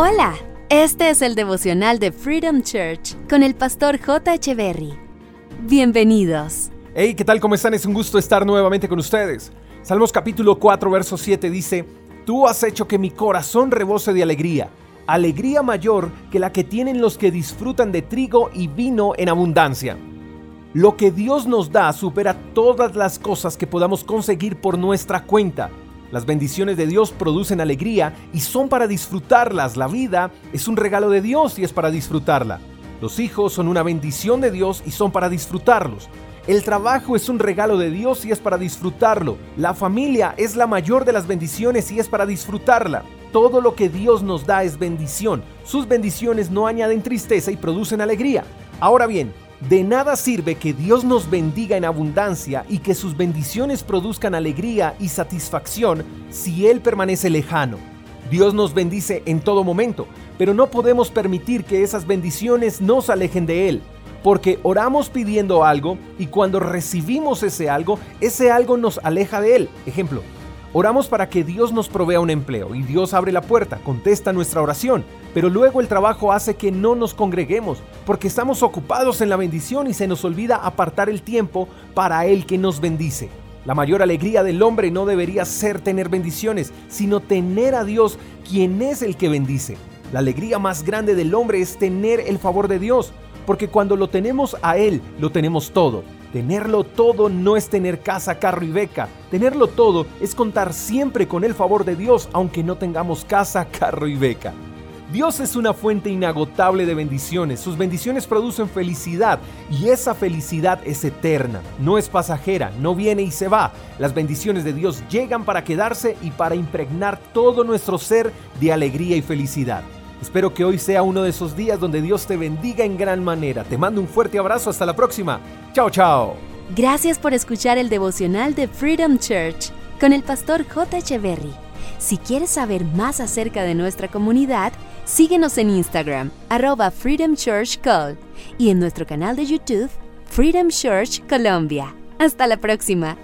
Hola, este es el devocional de Freedom Church con el pastor J. Berry. Bienvenidos. Hey, ¿qué tal? ¿Cómo están? Es un gusto estar nuevamente con ustedes. Salmos capítulo 4, verso 7 dice, Tú has hecho que mi corazón rebose de alegría, alegría mayor que la que tienen los que disfrutan de trigo y vino en abundancia. Lo que Dios nos da supera todas las cosas que podamos conseguir por nuestra cuenta. Las bendiciones de Dios producen alegría y son para disfrutarlas. La vida es un regalo de Dios y es para disfrutarla. Los hijos son una bendición de Dios y son para disfrutarlos. El trabajo es un regalo de Dios y es para disfrutarlo. La familia es la mayor de las bendiciones y es para disfrutarla. Todo lo que Dios nos da es bendición. Sus bendiciones no añaden tristeza y producen alegría. Ahora bien, de nada sirve que Dios nos bendiga en abundancia y que sus bendiciones produzcan alegría y satisfacción si Él permanece lejano. Dios nos bendice en todo momento, pero no podemos permitir que esas bendiciones nos alejen de Él, porque oramos pidiendo algo y cuando recibimos ese algo, ese algo nos aleja de Él. Ejemplo, Oramos para que Dios nos provea un empleo y Dios abre la puerta, contesta nuestra oración, pero luego el trabajo hace que no nos congreguemos porque estamos ocupados en la bendición y se nos olvida apartar el tiempo para el que nos bendice. La mayor alegría del hombre no debería ser tener bendiciones, sino tener a Dios quien es el que bendice. La alegría más grande del hombre es tener el favor de Dios, porque cuando lo tenemos a Él, lo tenemos todo. Tenerlo todo no es tener casa, carro y beca. Tenerlo todo es contar siempre con el favor de Dios, aunque no tengamos casa, carro y beca. Dios es una fuente inagotable de bendiciones. Sus bendiciones producen felicidad y esa felicidad es eterna, no es pasajera, no viene y se va. Las bendiciones de Dios llegan para quedarse y para impregnar todo nuestro ser de alegría y felicidad. Espero que hoy sea uno de esos días donde Dios te bendiga en gran manera. Te mando un fuerte abrazo. Hasta la próxima. Chao, chao. Gracias por escuchar el devocional de Freedom Church con el pastor J. Echeverry. Si quieres saber más acerca de nuestra comunidad, síguenos en Instagram, arroba Freedom Church Call, y en nuestro canal de YouTube, Freedom Church Colombia. Hasta la próxima.